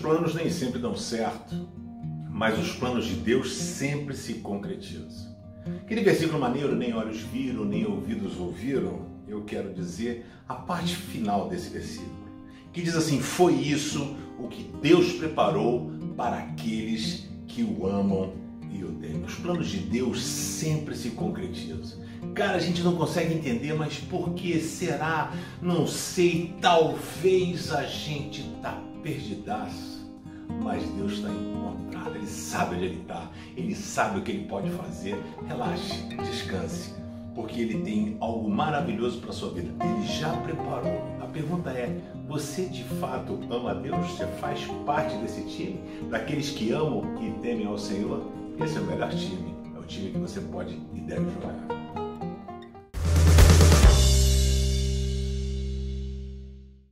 planos nem sempre dão certo, mas os planos de Deus sempre se concretizam. Aquele versículo maneiro, nem olhos viram, nem ouvidos ouviram, eu quero dizer a parte final desse versículo, que diz assim: Foi isso o que Deus preparou para aqueles que o amam e o temem. Os planos de Deus sempre se concretizam. Cara, a gente não consegue entender, mas por que será? Não sei, talvez a gente tá perdidaço, mas Deus está encontrado, Ele sabe onde Ele está, Ele sabe o que Ele pode fazer. Relaxe, descanse, porque Ele tem algo maravilhoso para sua vida. Ele já preparou. A pergunta é: você de fato ama Deus? Você faz parte desse time? Daqueles que amam e temem ao Senhor? Esse é o melhor time. É o time que você pode e deve jogar.